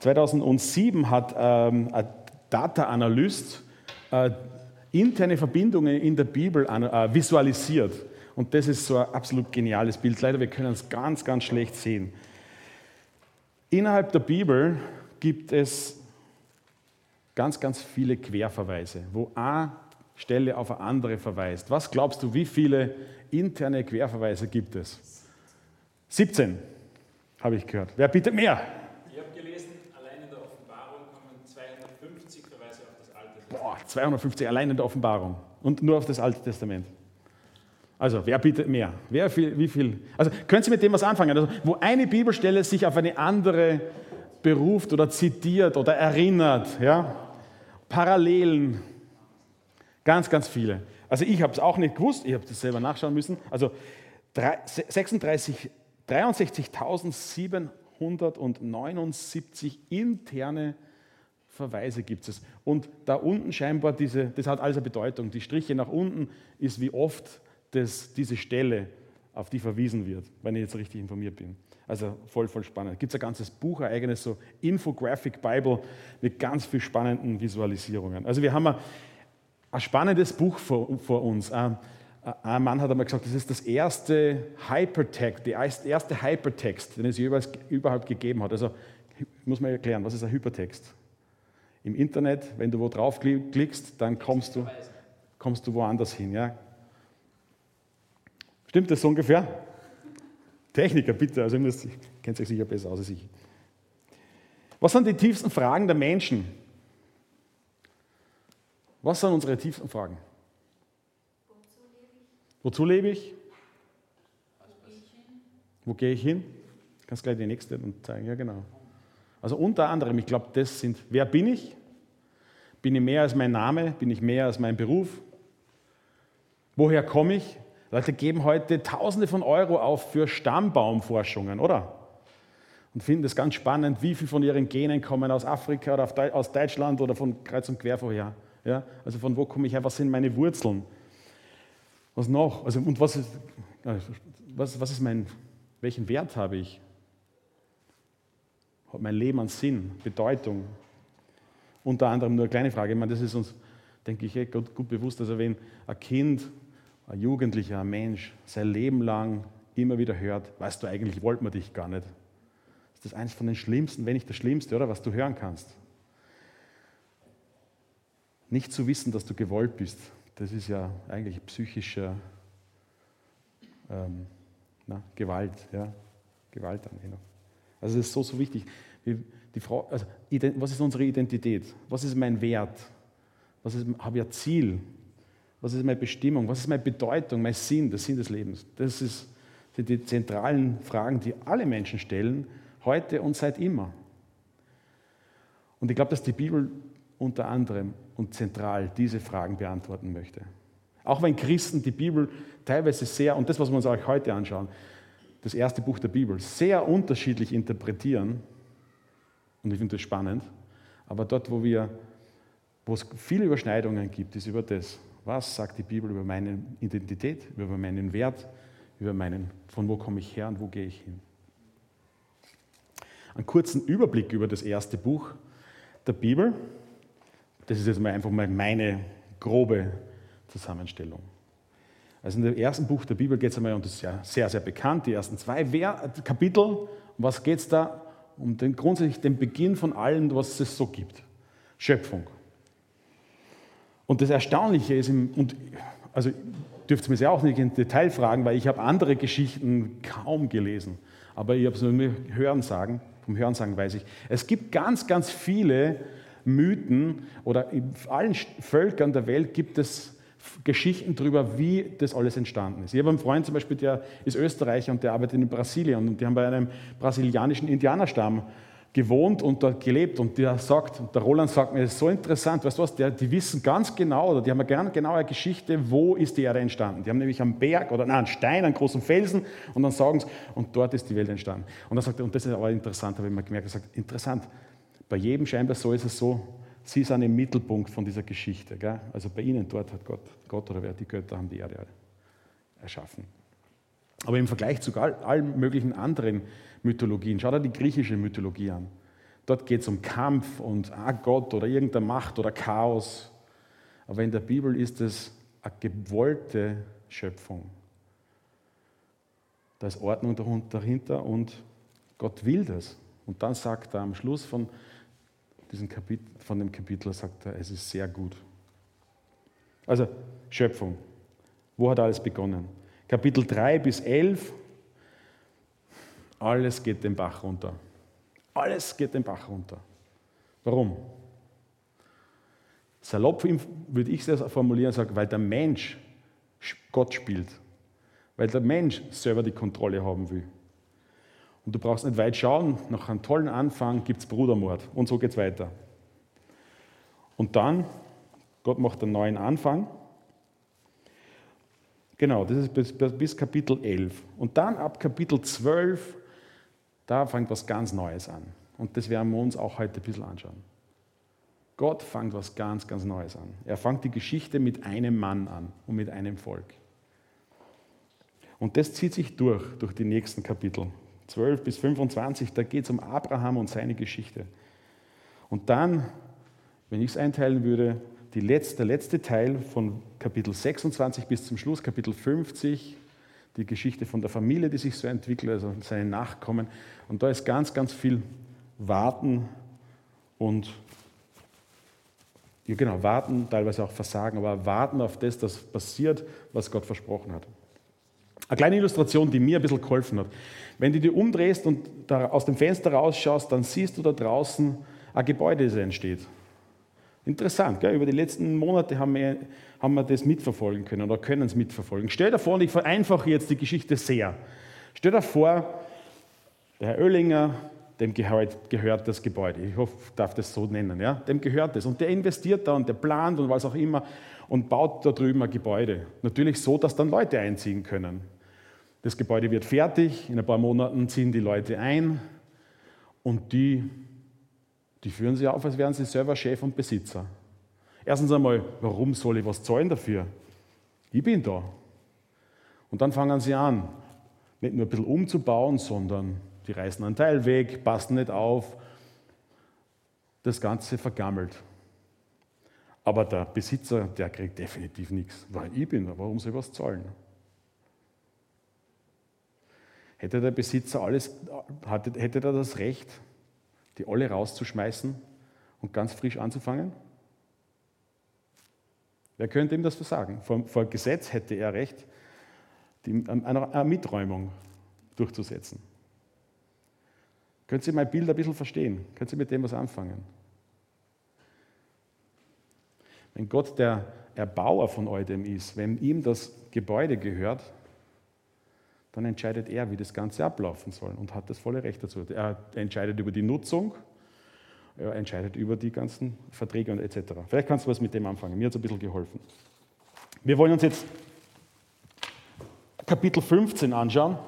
2007 hat ähm, ein Data Analyst äh, interne Verbindungen in der Bibel äh, visualisiert. Und das ist so ein absolut geniales Bild. Leider, wir können es ganz, ganz schlecht sehen. Innerhalb der Bibel gibt es ganz, ganz viele Querverweise, wo eine Stelle auf eine andere verweist. Was glaubst du, wie viele interne Querverweise gibt es? 17, habe ich gehört. Wer bietet mehr? Ich habe gelesen, allein in der Offenbarung kommen 250 Verweise auf das Alte Testament. Boah, 250 allein in der Offenbarung und nur auf das Alte Testament. Also, wer bietet mehr? Wer viel, wie viel? Also, können Sie mit dem was anfangen? Also, wo eine Bibelstelle sich auf eine andere beruft oder zitiert oder erinnert, ja? Parallelen. Ganz, ganz viele. Also, ich habe es auch nicht gewusst, ich habe das selber nachschauen müssen. Also, 63.779 interne Verweise gibt es. Und da unten scheinbar diese, das hat alles eine Bedeutung. Die Striche nach unten ist wie oft das, diese Stelle, auf die verwiesen wird, wenn ich jetzt richtig informiert bin. Also voll, voll spannend. Gibt es ein ganzes Buch, ein eigenes so Infographic Bible mit ganz viel spannenden Visualisierungen. Also wir haben ein, spannendes Buch vor, vor uns. Ein, ein Mann hat einmal gesagt, das ist das erste Hypertext, der erste Hypertext, den es jeweils überhaupt gegeben hat. Also muss man erklären, was ist ein Hypertext? Im Internet, wenn du wo drauf klickst, dann kommst du, kommst du woanders hin. Ja? Stimmt das so ungefähr? Techniker, bitte, also ihr kennt euch sicher besser aus als ich. Was sind die tiefsten Fragen der Menschen? Was sind unsere tiefsten Fragen? Wozu lebe ich? Wo gehe ich hin? Kannst gleich die nächste zeigen, ja genau. Also unter anderem, ich glaube, das sind, wer bin ich? Bin ich mehr als mein Name? Bin ich mehr als mein Beruf? Woher komme ich? Leute geben heute Tausende von Euro auf für Stammbaumforschungen, oder? Und finden das ganz spannend, wie viel von ihren Genen kommen aus Afrika oder aus Deutschland oder von kreuz und quer vorher. Ja? Also von wo komme ich her, was sind meine Wurzeln? Was noch? Also, und was ist, was, was ist mein, welchen Wert habe ich? Hat mein Leben an Sinn, Bedeutung? Unter anderem nur eine kleine Frage, ich meine, das ist uns, denke ich, gut, gut bewusst, also wenn ein Kind ein Jugendlicher, ein Mensch sein Leben lang immer wieder hört, weißt du, eigentlich wollte man dich gar nicht. Das ist eines von den schlimmsten, wenn nicht das Schlimmste, oder was du hören kannst. Nicht zu wissen, dass du gewollt bist, das ist ja eigentlich psychische ähm, na, Gewalt. Ja? Gewalt an genau. Also es ist so, so wichtig. Die Frau, also, was ist unsere Identität? Was ist mein Wert? Was ist, habe ich ein Ziel? Was ist meine Bestimmung? Was ist meine Bedeutung, mein Sinn, der Sinn des Lebens? Das ist, sind die zentralen Fragen, die alle Menschen stellen, heute und seit immer. Und ich glaube, dass die Bibel unter anderem und zentral diese Fragen beantworten möchte. Auch wenn Christen die Bibel teilweise sehr, und das, was wir uns auch heute anschauen, das erste Buch der Bibel, sehr unterschiedlich interpretieren, und ich finde das spannend, aber dort, wo, wir, wo es viele Überschneidungen gibt, ist über das, was sagt die Bibel über meine Identität, über meinen Wert, über meinen, von wo komme ich her und wo gehe ich hin? Einen kurzen Überblick über das erste Buch der Bibel. Das ist jetzt mal einfach mal meine grobe Zusammenstellung. Also in dem ersten Buch der Bibel geht es einmal, und das ist ja sehr, sehr bekannt, die ersten zwei Kapitel. Um was geht es da? Um den, grundsätzlich den Beginn von allem, was es so gibt. Schöpfung. Und das Erstaunliche ist, im, und also dürft ihr mich ja auch nicht im Detail fragen, weil ich habe andere Geschichten kaum gelesen. Aber ich habe es nur Hören sagen, vom Hören sagen weiß ich. Es gibt ganz, ganz viele Mythen oder in allen Völkern der Welt gibt es Geschichten darüber, wie das alles entstanden ist. Ich habe einen Freund zum Beispiel, der ist Österreicher und der arbeitet in Brasilien und die haben bei einem brasilianischen Indianerstamm gewohnt und dort gelebt. Und der sagt, der Roland sagt mir, das ist so interessant, weißt du was, der, die wissen ganz genau, oder die haben eine ganz genaue Geschichte, wo ist die Erde entstanden. Die haben nämlich am Berg oder nein, einen Stein, einen großen Felsen und dann sagen sie, und dort ist die Welt entstanden. Und dann sagt er, und das ist aber interessant, habe ich mir gemerkt, er sagt, interessant, bei jedem scheinbar so ist es so, sie sind im Mittelpunkt von dieser Geschichte. Gell? Also bei ihnen dort hat Gott, Gott oder wer die Götter haben die Erde erschaffen. Aber im Vergleich zu allen möglichen anderen Mythologien, schau dir die griechische Mythologie an. Dort geht es um Kampf und ah Gott oder irgendeine Macht oder Chaos. Aber in der Bibel ist es eine gewollte Schöpfung. Da ist Ordnung dahinter und Gott will das. Und dann sagt er am Schluss von, diesem Kapitel, von dem Kapitel, sagt er, es ist sehr gut. Also Schöpfung. Wo hat alles begonnen? Kapitel 3 bis 11, alles geht den Bach runter. Alles geht den Bach runter. Warum? Salopp würde ich es formulieren, sagen, weil der Mensch Gott spielt. Weil der Mensch selber die Kontrolle haben will. Und du brauchst nicht weit schauen, nach einem tollen Anfang gibt es Brudermord. Und so geht es weiter. Und dann, Gott macht einen neuen Anfang. Genau, das ist bis, bis Kapitel 11. Und dann ab Kapitel 12, da fängt was ganz Neues an. Und das werden wir uns auch heute ein bisschen anschauen. Gott fängt was ganz, ganz Neues an. Er fängt die Geschichte mit einem Mann an und mit einem Volk. Und das zieht sich durch, durch die nächsten Kapitel. 12 bis 25, da geht es um Abraham und seine Geschichte. Und dann, wenn ich es einteilen würde, letzte, der letzte Teil von Kapitel 26 bis zum Schluss, Kapitel 50, die Geschichte von der Familie, die sich so entwickelt, also seine Nachkommen. Und da ist ganz, ganz viel Warten und ja, genau, warten, teilweise auch Versagen, aber warten auf das, das passiert, was Gott versprochen hat. Eine kleine Illustration, die mir ein bisschen geholfen hat. Wenn du dich umdrehst und aus dem Fenster rausschaust, dann siehst du da draußen ein Gebäude, das entsteht. Interessant, gell? über die letzten Monate haben wir, haben wir das mitverfolgen können oder können es mitverfolgen. Stell dir vor, und ich vereinfache jetzt die Geschichte sehr. Stell dir vor, der Herr Oellinger dem gehört, gehört, das Gebäude. Ich hoffe, ich darf das so nennen. Ja? Dem gehört das. Und der investiert da und der plant und was auch immer und baut da drüben ein Gebäude. Natürlich so, dass dann Leute einziehen können. Das Gebäude wird fertig, in ein paar Monaten ziehen die Leute ein und die, die führen sich auf, als wären sie selber Chef und Besitzer. Erstens einmal, warum soll ich was zahlen dafür? Ich bin da. Und dann fangen sie an, nicht nur ein bisschen umzubauen, sondern die reißen einen Teil weg, passen nicht auf. Das Ganze vergammelt. Aber der Besitzer, der kriegt definitiv nichts, weil ich bin da. Warum soll ich was zahlen? Hätte der Besitzer alles, hätte er das Recht, die alle rauszuschmeißen und ganz frisch anzufangen? Wer könnte ihm das versagen? Vor, vor Gesetz hätte er Recht, die, eine, eine Miträumung durchzusetzen. Können Sie mein Bild ein bisschen verstehen? Können Sie mit dem was anfangen? Wenn Gott der Erbauer von all dem ist, wenn ihm das Gebäude gehört, dann entscheidet er, wie das Ganze ablaufen soll und hat das volle Recht dazu. Er entscheidet über die Nutzung, er entscheidet über die ganzen Verträge und etc. Vielleicht kannst du was mit dem anfangen. Mir hat es ein bisschen geholfen. Wir wollen uns jetzt Kapitel 15 anschauen.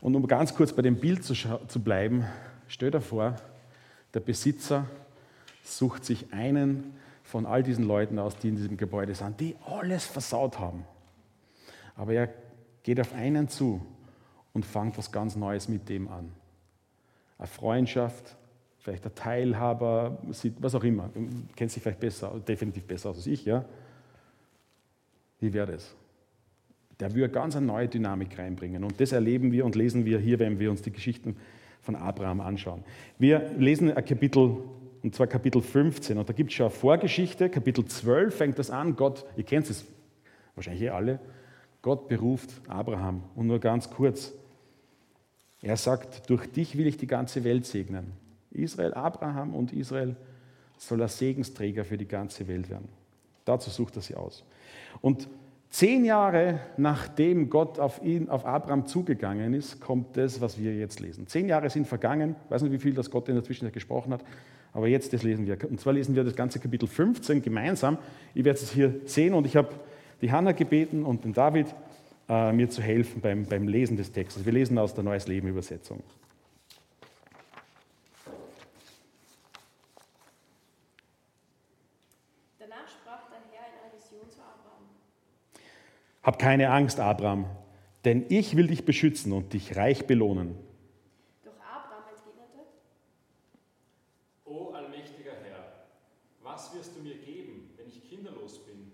Und um ganz kurz bei dem Bild zu, zu bleiben, stell dir vor, der Besitzer sucht sich einen von all diesen Leuten aus, die in diesem Gebäude sind, die alles versaut haben. Aber er geht auf einen zu und fängt was ganz Neues mit dem an. Eine Freundschaft, vielleicht ein Teilhaber, was auch immer. Du kennst dich vielleicht besser, definitiv besser als ich, ja? Wie wäre das? der will ganz eine neue Dynamik reinbringen. Und das erleben wir und lesen wir hier, wenn wir uns die Geschichten von Abraham anschauen. Wir lesen ein Kapitel, und zwar Kapitel 15, und da gibt es schon eine Vorgeschichte. Kapitel 12 fängt das an. Gott, ihr kennt es wahrscheinlich eh alle, Gott beruft Abraham. Und nur ganz kurz, er sagt, durch dich will ich die ganze Welt segnen. Israel, Abraham und Israel soll ein Segensträger für die ganze Welt werden. Dazu sucht er sie aus. Und Zehn Jahre nachdem Gott auf ihn, auf Abraham zugegangen ist, kommt das, was wir jetzt lesen. Zehn Jahre sind vergangen, ich weiß nicht, wie viel das Gott in der Zwischenzeit gesprochen hat, aber jetzt das lesen wir. Und zwar lesen wir das ganze Kapitel 15 gemeinsam. Ich werde es hier sehen und ich habe die Hanna gebeten und den David, äh, mir zu helfen beim, beim Lesen des Textes. Wir lesen aus der Neues Leben Übersetzung. Hab keine Angst, Abraham, denn ich will dich beschützen und dich reich belohnen. Doch Abraham entgegnete, was wirst du mir geben, wenn ich kinderlos bin?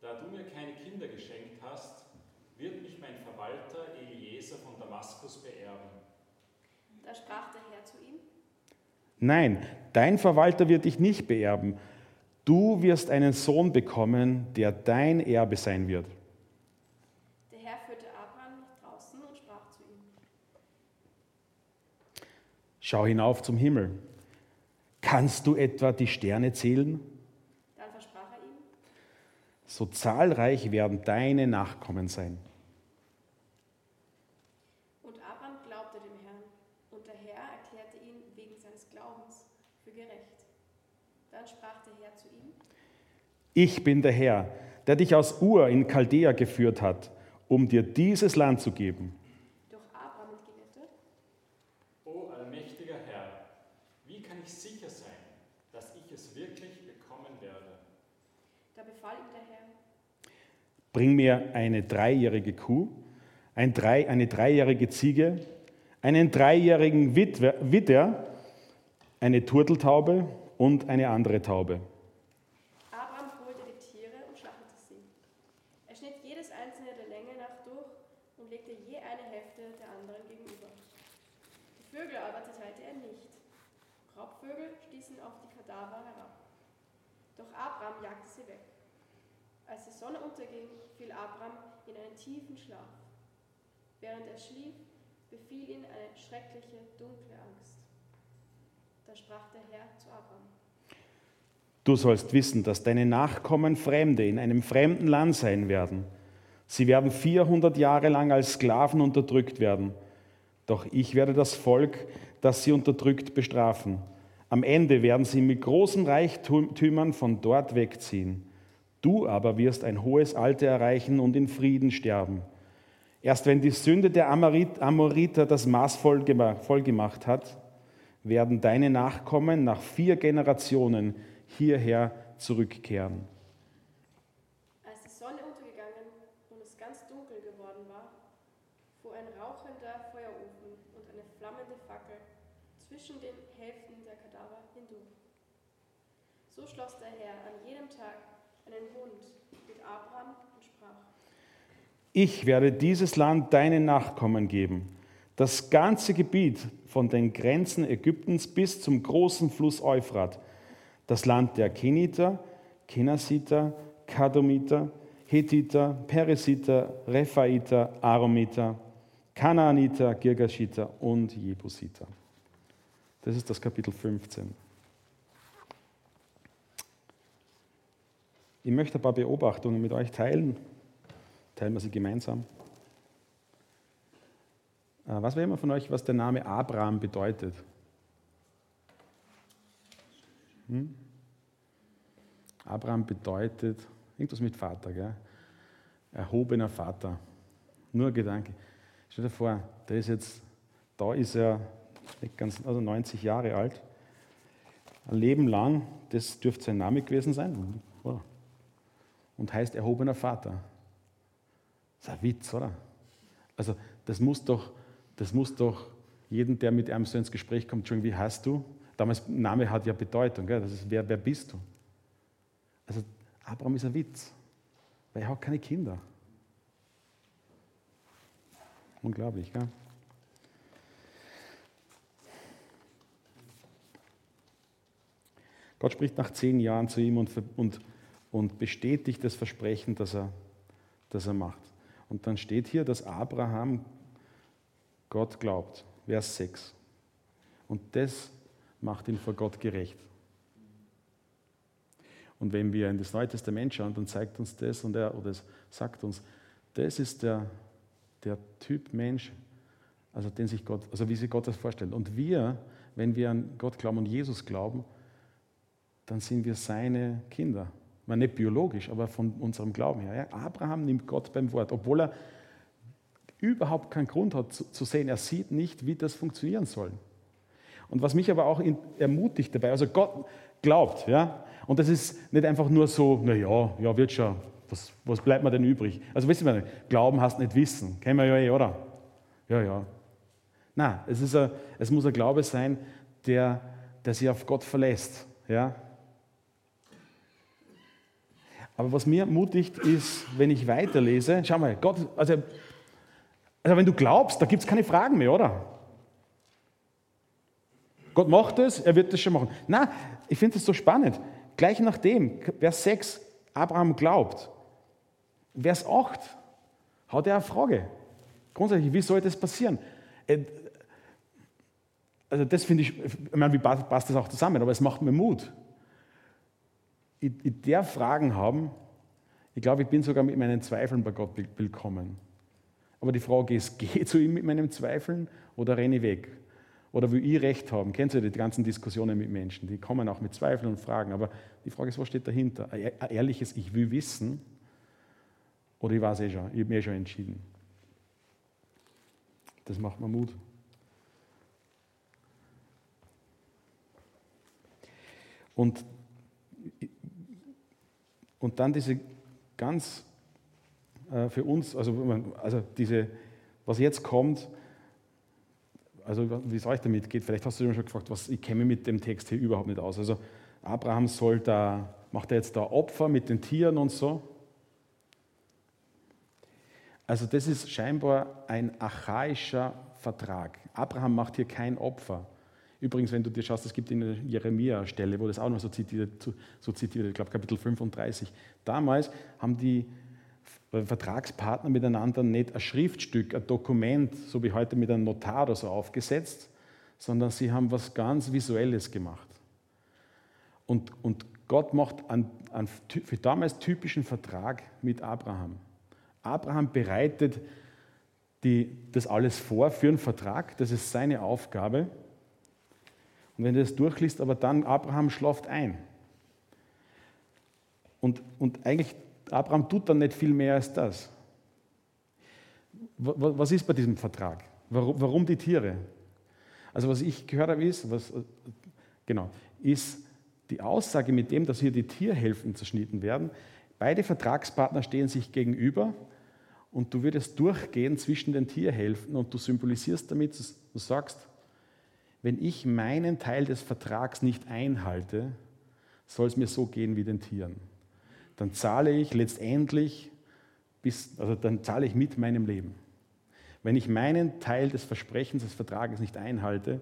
Da du mir keine Kinder geschenkt hast, wird mich mein Verwalter Eliezer von Damaskus beerben. Da sprach der Herr zu ihm, Nein, dein Verwalter wird dich nicht beerben. Du wirst einen Sohn bekommen, der dein Erbe sein wird. der Herr führte Abraham nach draußen und sprach zu ihm, Schau hinauf zum Himmel. Kannst du etwa die Sterne zählen? dann versprach er ihm, So zahlreich werden deine Nachkommen sein. und Abraham glaubte dem Herrn, und der Herr erklärte ihn wegen seines Glaubens für gerecht. Dann sprach der Herr zu ihm, Ich bin der Herr, der dich aus Ur in Chaldea geführt hat, um dir dieses Land zu geben. doch Abraham entgegnete, O allmächtiger Herr, wie kann ich sicher sein, dass ich es wirklich bekommen werde? da befahl ihm der Herr, Bring mir eine dreijährige Kuh, ein drei, eine dreijährige Ziege, einen dreijährigen Witwer, Widder, eine Turteltaube und eine andere Taube. Abraham holte die Tiere und schlachtete sie. Er schnitt jedes einzelne der Länge nach durch und legte je eine Hälfte der anderen gegenüber. Die Vögel aber zerteilte er nicht. Raubvögel stießen auf die Kadaver herab. Doch Abraham jagte sie weg. Als die Sonne unterging, fiel Abraham in einen tiefen Schlaf. Während er schlief, befiel ihn eine schreckliche, dunkle Angst. Da sprach der Herr zu Abraham. Du sollst wissen, dass deine Nachkommen Fremde in einem fremden Land sein werden. Sie werden 400 Jahre lang als Sklaven unterdrückt werden. Doch ich werde das Volk, das sie unterdrückt, bestrafen. Am Ende werden sie mit großen Reichtümern von dort wegziehen. Du aber wirst ein hohes Alter erreichen und in Frieden sterben. Erst wenn die Sünde der Amorit- Amoriter das Maß voll gema- voll gemacht hat, werden deine Nachkommen nach vier Generationen hierher zurückkehren. Als die Sonne untergegangen und es ganz dunkel geworden war, fuhr ein rauchender Feuerofen und eine flammende Fackel zwischen den Hälften der Kadaver hindurch. So schloss der Herr an jedem Tag einen Bund mit Abraham und sprach, Ich werde dieses Land deinen Nachkommen geben. Das ganze Gebiet von den Grenzen Ägyptens bis zum großen Fluss Euphrat. Das Land der Keniter, Kenasiter, Kadomiter, Hethiter, Peresiter, Rephaiter, Aromiter, Kanaaniter, Girgashiter und Jebusiter. Das ist das Kapitel 15. Ich möchte ein paar Beobachtungen mit euch teilen. Teilen wir sie gemeinsam. Äh, Was wäre immer von euch, was der Name Abraham bedeutet? Hm? Abraham bedeutet irgendwas mit Vater, gell? erhobener Vater. Nur ein Gedanke. Stell dir vor, der ist jetzt, da ist er nicht ganz, also 90 Jahre alt. Ein Leben lang, das dürfte sein Name gewesen sein. Oder? Und heißt erhobener Vater. Das ist ein Witz, oder? Also, das muss doch, das muss doch jeden, der mit einem so ins Gespräch kommt, schon wie heißt du? Damals, Name hat ja Bedeutung, gell? Das ist, wer, wer bist du? Also, Abraham ist ein Witz, weil er hat keine Kinder. Unglaublich, gell? Gott spricht nach zehn Jahren zu ihm und, und, und bestätigt das Versprechen, das er, das er macht. Und dann steht hier, dass Abraham Gott glaubt. Vers 6. Und das macht ihn vor Gott gerecht. Und wenn wir in das Neue Testament schauen, dann zeigt uns das und er, oder es sagt uns, das ist der, der Typ Mensch, also den sich Gott, also wie sich Gott das vorstellt. Und wir, wenn wir an Gott glauben und Jesus glauben, dann sind wir seine Kinder. Meine, nicht biologisch, aber von unserem Glauben her. Ja? Abraham nimmt Gott beim Wort, obwohl er überhaupt keinen Grund hat zu, zu sehen. Er sieht nicht, wie das funktionieren soll. Und was mich aber auch in, ermutigt dabei, also Gott glaubt, ja, und das ist nicht einfach nur so, naja, ja, wird schon, was, was bleibt mir denn übrig? Also wissen wir, Glauben hast nicht Wissen, kennen wir ja eh, oder? Ja, ja. Nein, es, ist ein, es muss ein Glaube sein, der, der sich auf Gott verlässt, ja, Aber was mir mutigt ist, wenn ich weiterlese, schau mal, Gott, also, also wenn du glaubst, da gibt es keine Fragen mehr, oder? Gott macht es, er wird das schon machen. Na, ich finde es so spannend. Gleich nachdem, Vers 6, Abraham glaubt. Vers 8 hat er eine Frage. Grundsätzlich, wie soll das passieren? Äh, also das finde ich, ich meine, wie passt das auch zusammen, aber es macht mir Mut. Ich, ich darf Fragen haben. Ich glaube, ich bin sogar mit meinen Zweifeln bei Gott willkommen. Aber die Frage ist, gehe zu ihm mit meinen Zweifeln oder renne ich weg? Oder will ich Recht haben? Kennt ihr die ganzen Diskussionen mit Menschen? Die kommen auch mit Zweifeln und Fragen. Aber die Frage ist, was steht dahinter? Ein ehrliches, ich will wissen. Oder ich weiß eh schon, ich habe mir eh schon entschieden. Das macht mir Mut. Und, und dann diese ganz äh, für uns, also, also diese, was jetzt kommt, also wie es euch damit geht, vielleicht hast du schon gefragt, was, ich kenne mich mit dem Text hier überhaupt nicht aus. Also Abraham soll da, macht er jetzt da Opfer mit den Tieren und so? Also das ist scheinbar ein archaischer Vertrag. Abraham macht hier kein Opfer. Übrigens, wenn du dir schaust, es gibt in der Jeremia-Stelle, wo das auch noch so zitiert, so zitiert ich glaube Kapitel 35. Damals haben die Vertragspartner miteinander nicht ein Schriftstück, ein Dokument, so wie heute mit einem Notar oder so aufgesetzt, sondern sie haben was ganz Visuelles gemacht. Und, und Gott macht einen, einen für damals typischen Vertrag mit Abraham. Abraham bereitet die, das alles vor für einen Vertrag, das ist seine Aufgabe. Und wenn du das durchliest, aber dann Abraham schlaft ein. Und, und eigentlich Abraham tut dann nicht viel mehr als das. Was ist bei diesem Vertrag? Warum die Tiere? Also was ich gehört habe ist, was, genau, ist die Aussage mit dem, dass hier die Tierhälften zerschnitten werden. Beide Vertragspartner stehen sich gegenüber und du würdest durchgehen zwischen den Tierhälften und du symbolisierst damit, du sagst, wenn ich meinen Teil des Vertrags nicht einhalte, soll es mir so gehen wie den Tieren dann zahle ich letztendlich, bis, also dann zahle ich mit meinem Leben. Wenn ich meinen Teil des Versprechens, des Vertrages nicht einhalte,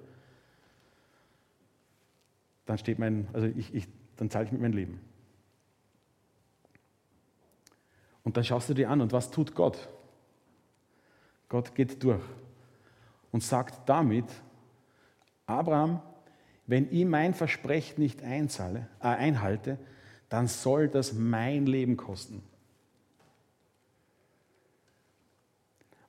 dann steht mein, also ich, ich, dann zahle ich mit meinem Leben. Und dann schaust du dir an, und was tut Gott? Gott geht durch und sagt damit, Abraham, wenn ich mein Versprechen nicht einzahle, äh, einhalte, dann soll das mein Leben kosten.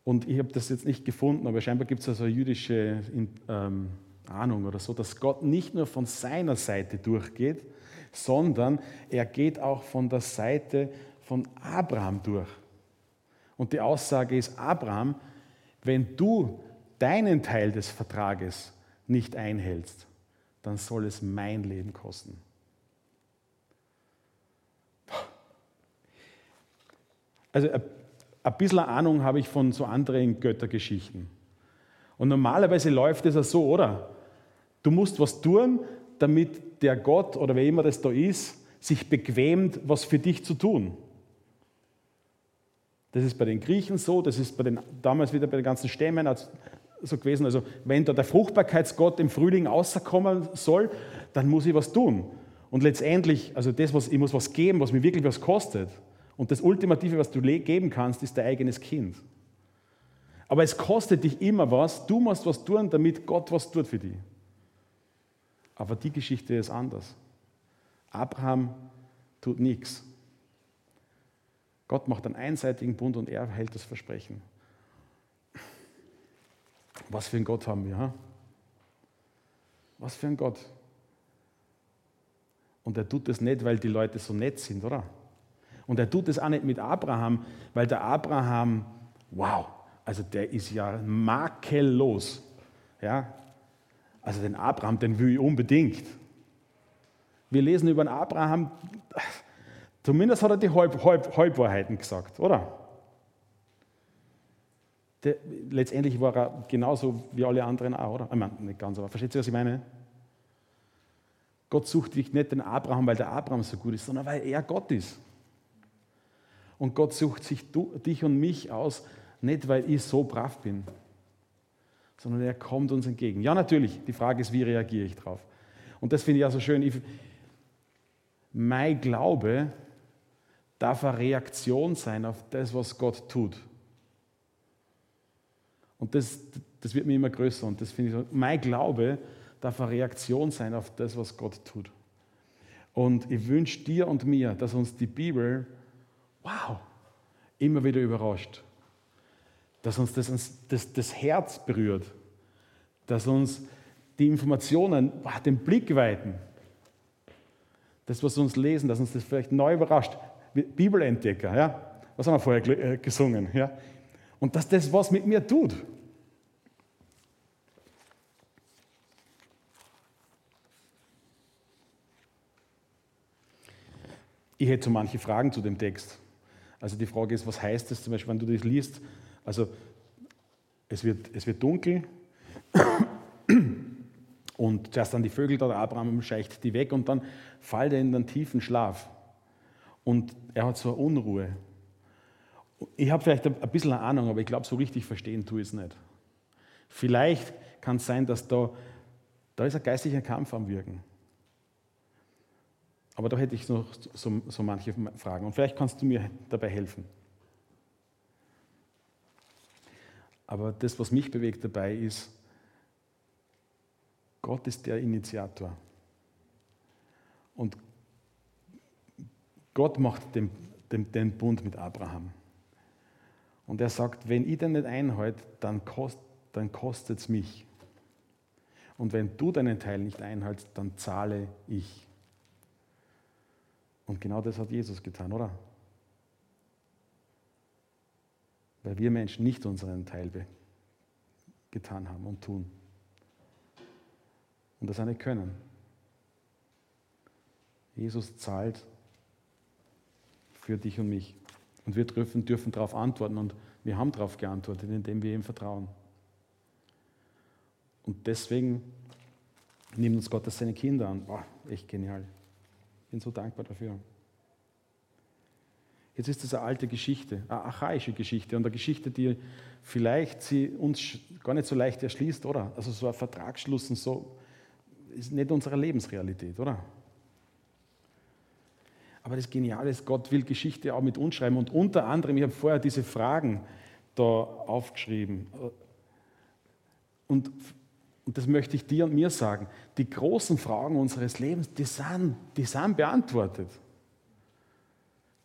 Und ich habe das jetzt nicht gefunden, aber scheinbar gibt es also eine jüdische ähm, Ahnung oder so, dass Gott nicht nur von seiner Seite durchgeht, sondern er geht auch von der Seite von Abraham durch. Und die Aussage ist, Abraham, wenn du deinen Teil des Vertrages nicht einhältst, dann soll es mein Leben kosten. Also ein bisschen Ahnung habe ich von so anderen Göttergeschichten. Und normalerweise läuft es ja so, oder? Du musst was tun, damit der Gott oder wer immer das da ist, sich bequemt, was für dich zu tun. Das ist bei den Griechen so, das ist bei den, damals wieder bei den ganzen Stämmen so gewesen. Also, wenn da der Fruchtbarkeitsgott im Frühling außerkommen soll, dann muss ich was tun. Und letztendlich, also das, was, ich muss was geben, was mir wirklich was kostet. Und das Ultimative, was du geben kannst, ist dein eigenes Kind. Aber es kostet dich immer was. Du musst was tun, damit Gott was tut für dich. Aber die Geschichte ist anders. Abraham tut nichts. Gott macht einen einseitigen Bund und er hält das Versprechen. Was für ein Gott haben wir? Ha? Was für ein Gott. Und er tut das nicht, weil die Leute so nett sind, oder? Und er tut es auch nicht mit Abraham, weil der Abraham, wow, also der ist ja makellos. Ja? Also den Abraham, den will ich unbedingt. Wir lesen über den Abraham, zumindest hat er die Halb, Halb, Halbwahrheiten gesagt, oder? Der, letztendlich war er genauso wie alle anderen auch, oder? Ich meine, nicht ganz, aber versteht ihr, was ich meine? Gott sucht nicht den Abraham, weil der Abraham so gut ist, sondern weil er Gott ist. Und Gott sucht sich du, dich und mich aus, nicht weil ich so brav bin, sondern er kommt uns entgegen. Ja, natürlich, die Frage ist, wie reagiere ich drauf? Und das finde ich auch so schön. Ich, mein Glaube darf eine Reaktion sein auf das, was Gott tut. Und das, das wird mir immer größer und das finde ich so. Mein Glaube darf eine Reaktion sein auf das, was Gott tut. Und ich wünsche dir und mir, dass uns die Bibel, wow, immer wieder überrascht. Dass uns das, das, das Herz berührt. Dass uns die Informationen wow, den Blick weiten. Das, was wir uns lesen, dass uns das vielleicht neu überrascht. Bibelentdecker, ja? Was haben wir vorher äh, gesungen? Ja? Und dass das was mit mir tut. Ich hätte so manche Fragen zu dem Text. Also die Frage ist, was heißt das zum Beispiel, wenn du das liest? Also es wird, es wird dunkel und zuerst dann die Vögel da, Abraham scheicht die weg und dann fällt er in einen tiefen Schlaf. Und er hat so eine Unruhe. Ich habe vielleicht ein bisschen eine Ahnung, aber ich glaube, so richtig verstehen tue ich es nicht. Vielleicht kann es sein, dass da, da ist ein geistlicher Kampf am Wirken. Aber da hätte ich noch so, so manche Fragen. Und vielleicht kannst du mir dabei helfen. Aber das, was mich bewegt dabei, ist, Gott ist der Initiator. Und Gott macht den, den, den Bund mit Abraham. Und er sagt, wenn ich den nicht einhalte, dann, kost, dann kostet es mich. Und wenn du deinen Teil nicht einhältst, dann zahle ich. Und genau das hat Jesus getan, oder? Weil wir Menschen nicht unseren Teil getan haben und tun. Und das nicht können. Jesus zahlt für dich und mich. Und wir dürfen, dürfen darauf antworten und wir haben darauf geantwortet, indem wir ihm vertrauen. Und deswegen nimmt uns Gott als seine Kinder an. Boah, echt genial bin so dankbar dafür. Jetzt ist das eine alte Geschichte, eine archaische Geschichte und eine Geschichte, die vielleicht sie uns gar nicht so leicht erschließt, oder? Also so ein Vertragsschluss und so ist nicht unsere Lebensrealität, oder? Aber das Geniale ist, Gott will Geschichte auch mit uns schreiben und unter anderem, ich habe vorher diese Fragen da aufgeschrieben. Und und das möchte ich dir und mir sagen, die großen Fragen unseres Lebens, die sind, die sind beantwortet.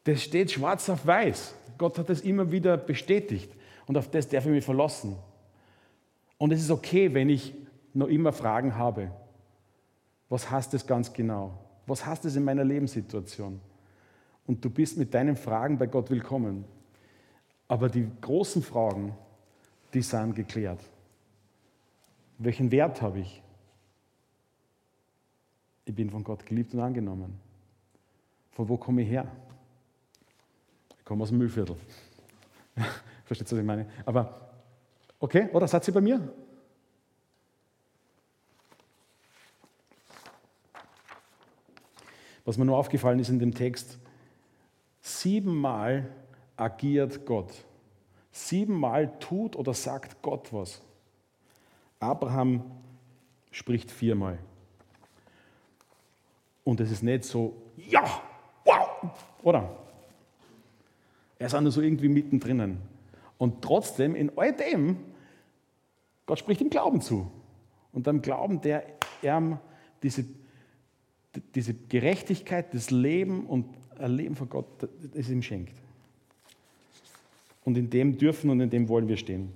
Das steht schwarz auf weiß. Gott hat das immer wieder bestätigt und auf das darf ich mich verlassen. Und es ist okay, wenn ich noch immer Fragen habe. Was heißt das ganz genau? Was heißt das in meiner Lebenssituation? Und du bist mit deinen Fragen bei Gott willkommen. Aber die großen Fragen, die sind geklärt. Welchen Wert habe ich? Ich bin von Gott geliebt und angenommen. Von wo komme ich her? Ich komme aus dem Müllviertel. Versteht ihr, was ich meine? Aber, okay, oder seid ihr bei mir? Was mir nur aufgefallen ist in dem Text, siebenmal agiert Gott. Siebenmal tut oder sagt Gott was. Abraham spricht viermal. Und es ist nicht so, ja, wow, oder? Er ist auch nur so irgendwie mittendrin. Und trotzdem, in all dem, Gott spricht ihm Glauben zu. Und dann Glauben, der er diese, diese Gerechtigkeit, das Leben und ein Leben von Gott, das ihm schenkt. Und in dem dürfen und in dem wollen wir stehen.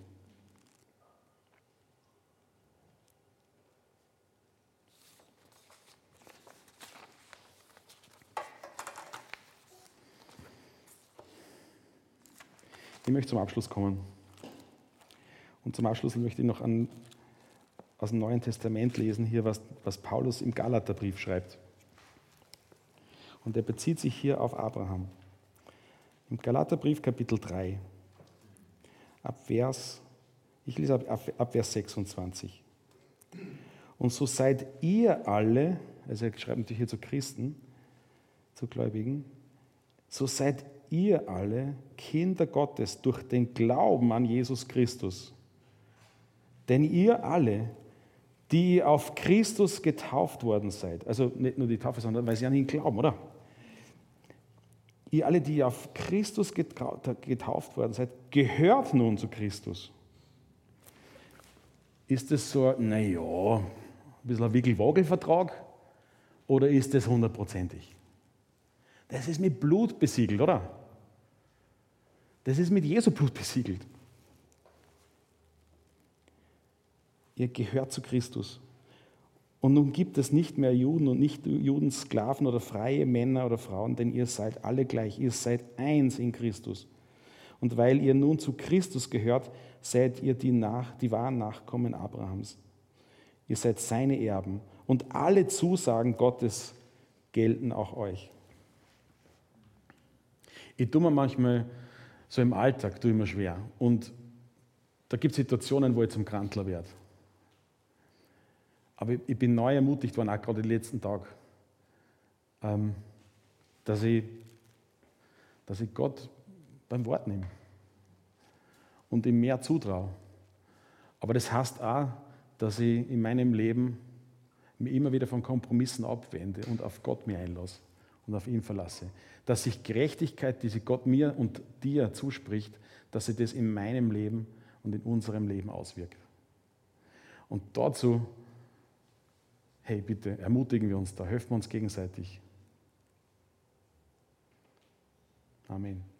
Ich möchte zum Abschluss kommen. Und zum Abschluss möchte ich noch an, aus dem Neuen Testament lesen, hier, was, was Paulus im Galaterbrief schreibt. Und er bezieht sich hier auf Abraham. Im Galaterbrief Kapitel 3, ab Vers, ich lese ab, ab Vers 26. Und so seid ihr alle, also er schreibt natürlich hier zu Christen, zu Gläubigen, so seid ihr alle Kinder Gottes durch den Glauben an Jesus Christus. Denn ihr alle, die auf Christus getauft worden seid, also nicht nur die Taufe, sondern weil sie an ihn glauben, oder? Ihr alle, die auf Christus getauft worden seid, gehört nun zu Christus. Ist das so, naja, ein bisschen ein Wickel-Wagel-Vertrag oder ist das hundertprozentig? Das ist mit Blut besiegelt, oder? Das ist mit Jesu Blut besiegelt. Ihr gehört zu Christus. Und nun gibt es nicht mehr Juden und nicht Juden, Sklaven oder freie Männer oder Frauen, denn ihr seid alle gleich. Ihr seid eins in Christus. Und weil ihr nun zu Christus gehört, seid ihr die, nach, die wahren Nachkommen Abrahams. Ihr seid seine Erben. Und alle Zusagen Gottes gelten auch euch. Ich tue mir manchmal so im Alltag tue ich mir schwer. Und da gibt es Situationen, wo ich zum Krantler werde. Aber ich, bin neu ermutigt worden, auch gerade den letzten Tag, ähm, dass, ich, dass ich Gott beim Wort nehme und ihm mehr zutraue. Aber das heißt auch, dass ich in meinem Leben mich immer wieder von Kompromissen abwende und auf Gott mir einlasse und auf ihn verlasse. Dass sich Gerechtigkeit, die sie Gott mir und dir zuspricht, dass sie das in meinem Leben und in unserem Leben auswirkt. Und dazu, hey, bitte ermutigen wir uns da, helfen wir uns gegenseitig. Amen.